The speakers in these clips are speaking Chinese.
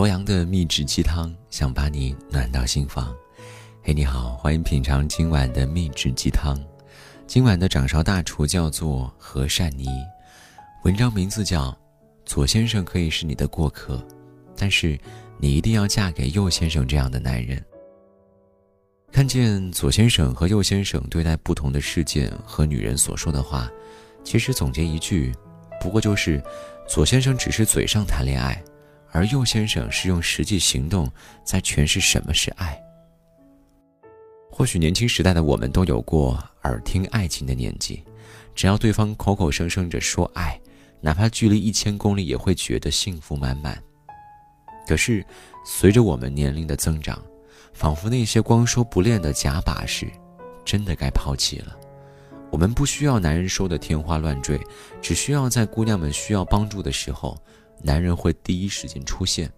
头羊的秘制鸡汤，想把你暖到心房。嘿，你好，欢迎品尝今晚的秘制鸡汤。今晚的掌勺大厨叫做何善妮，文章名字叫《左先生可以是你的过客，但是你一定要嫁给右先生这样的男人》。看见左先生和右先生对待不同的事件和女人所说的话，其实总结一句，不过就是左先生只是嘴上谈恋爱。而右先生是用实际行动在诠释什么是爱。或许年轻时代的我们都有过耳听爱情的年纪，只要对方口口声声着说爱，哪怕距离一千公里也会觉得幸福满满。可是，随着我们年龄的增长，仿佛那些光说不练的假把式，真的该抛弃了。我们不需要男人说的天花乱坠，只需要在姑娘们需要帮助的时候。男人会第一时间出现。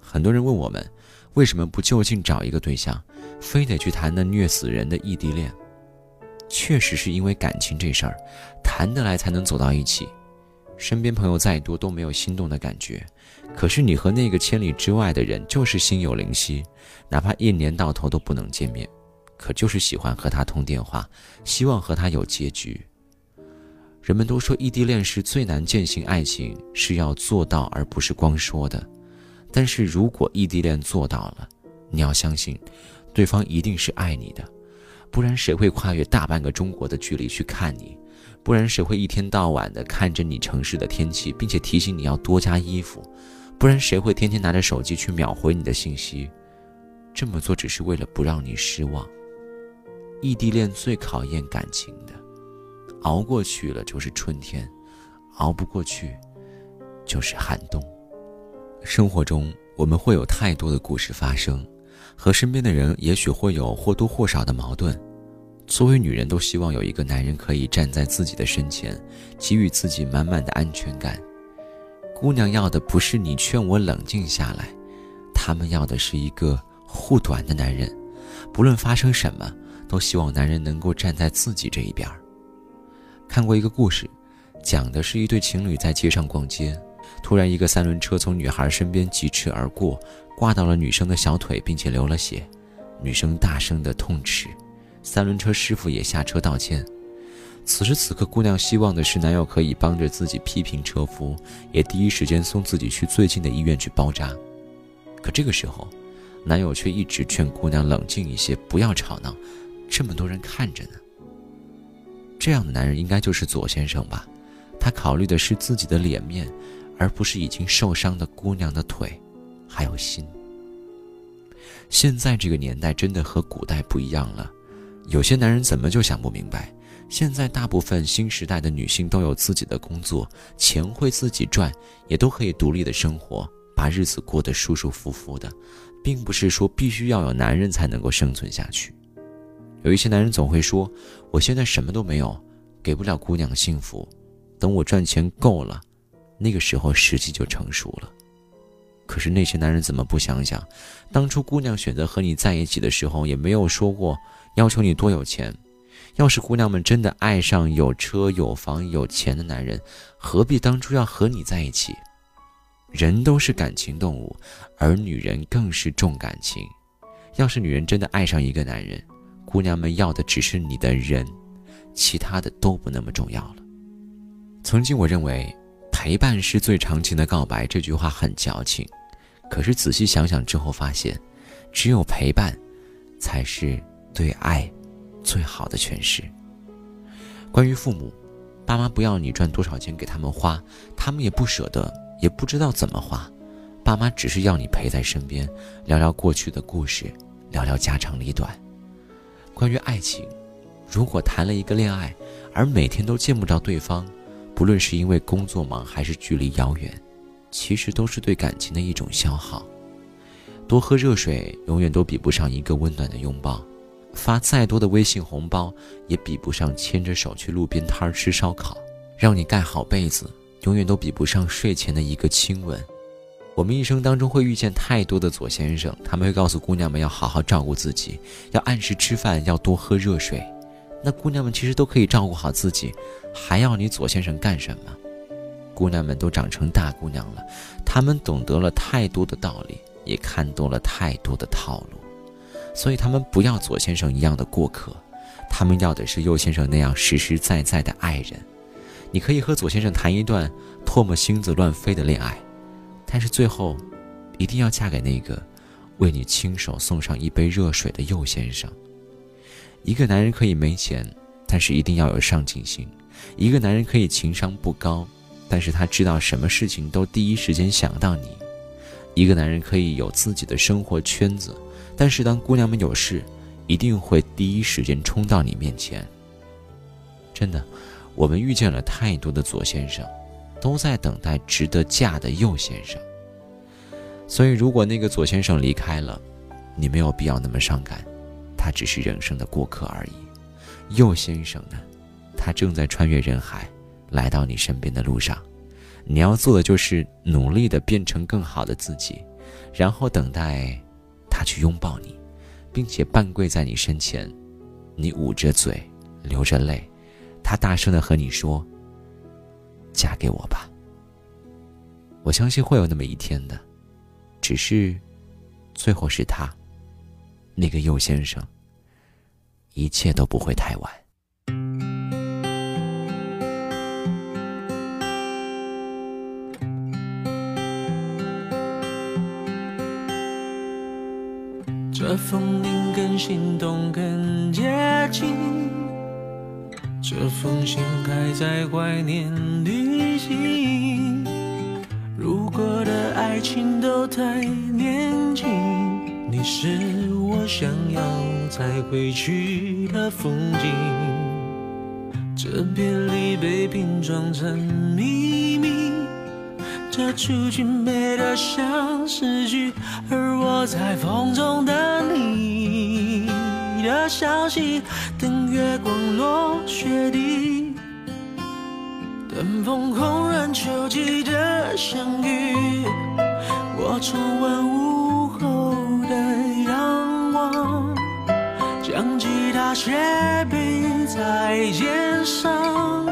很多人问我们，为什么不就近找一个对象，非得去谈那虐死人的异地恋？确实是因为感情这事儿，谈得来才能走到一起。身边朋友再多都没有心动的感觉，可是你和那个千里之外的人就是心有灵犀，哪怕一年到头都不能见面，可就是喜欢和他通电话，希望和他有结局。人们都说异地恋是最难践行爱情，是要做到而不是光说的。但是如果异地恋做到了，你要相信，对方一定是爱你的，不然谁会跨越大半个中国的距离去看你？不然谁会一天到晚的看着你城市的天气，并且提醒你要多加衣服？不然谁会天天拿着手机去秒回你的信息？这么做只是为了不让你失望。异地恋最考验感情的。熬过去了就是春天，熬不过去就是寒冬。生活中我们会有太多的故事发生，和身边的人也许会有或多或少的矛盾。作为女人，都希望有一个男人可以站在自己的身前，给予自己满满的安全感。姑娘要的不是你劝我冷静下来，她们要的是一个护短的男人，不论发生什么，都希望男人能够站在自己这一边儿。看过一个故事，讲的是一对情侣在街上逛街，突然一个三轮车从女孩身边疾驰而过，挂到了女生的小腿，并且流了血，女生大声的痛斥，三轮车师傅也下车道歉。此时此刻，姑娘希望的是男友可以帮着自己批评车夫，也第一时间送自己去最近的医院去包扎。可这个时候，男友却一直劝姑娘冷静一些，不要吵闹，这么多人看着呢。这样的男人应该就是左先生吧？他考虑的是自己的脸面，而不是已经受伤的姑娘的腿，还有心。现在这个年代真的和古代不一样了，有些男人怎么就想不明白？现在大部分新时代的女性都有自己的工作，钱会自己赚，也都可以独立的生活，把日子过得舒舒服服的，并不是说必须要有男人才能够生存下去。有一些男人总会说：“我现在什么都没有，给不了姑娘幸福。等我赚钱够了，那个时候时机就成熟了。”可是那些男人怎么不想想，当初姑娘选择和你在一起的时候，也没有说过要求你多有钱。要是姑娘们真的爱上有车有房有钱的男人，何必当初要和你在一起？人都是感情动物，而女人更是重感情。要是女人真的爱上一个男人，姑娘们要的只是你的人，其他的都不那么重要了。曾经我认为陪伴是最长情的告白，这句话很矫情。可是仔细想想之后发现，只有陪伴，才是对爱最好的诠释。关于父母，爸妈不要你赚多少钱给他们花，他们也不舍得，也不知道怎么花。爸妈只是要你陪在身边，聊聊过去的故事，聊聊家长里短。关于爱情，如果谈了一个恋爱，而每天都见不着对方，不论是因为工作忙还是距离遥远，其实都是对感情的一种消耗。多喝热水永远都比不上一个温暖的拥抱，发再多的微信红包也比不上牵着手去路边摊吃烧烤，让你盖好被子永远都比不上睡前的一个亲吻。我们一生当中会遇见太多的左先生，他们会告诉姑娘们要好好照顾自己，要按时吃饭，要多喝热水。那姑娘们其实都可以照顾好自己，还要你左先生干什么？姑娘们都长成大姑娘了，她们懂得了太多的道理，也看多了太多的套路，所以她们不要左先生一样的过客，她们要的是右先生那样实实在在的爱人。你可以和左先生谈一段唾沫星子乱飞的恋爱，但是最后，一定要嫁给那个为你亲手送上一杯热水的右先生。一个男人可以没钱，但是一定要有上进心；一个男人可以情商不高。但是他知道什么事情都第一时间想到你。一个男人可以有自己的生活圈子，但是当姑娘们有事，一定会第一时间冲到你面前。真的，我们遇见了太多的左先生，都在等待值得嫁的右先生。所以，如果那个左先生离开了，你没有必要那么伤感，他只是人生的过客而已。右先生呢，他正在穿越人海。来到你身边的路上，你要做的就是努力的变成更好的自己，然后等待他去拥抱你，并且半跪在你身前，你捂着嘴，流着泪，他大声的和你说：“嫁给我吧。”我相信会有那么一天的，只是最后是他，那个右先生，一切都不会太晚。这风铃更心动，更接近。这封信还在怀念里行。如果的爱情都太年轻，你是我想要再回去的风景。这别离被拼装成秘密。这出去美得像诗句，而我在风中等你的消息，等月光落雪地，冷风空染秋季的相遇。我重温午后的阳光，将吉他斜背在肩上。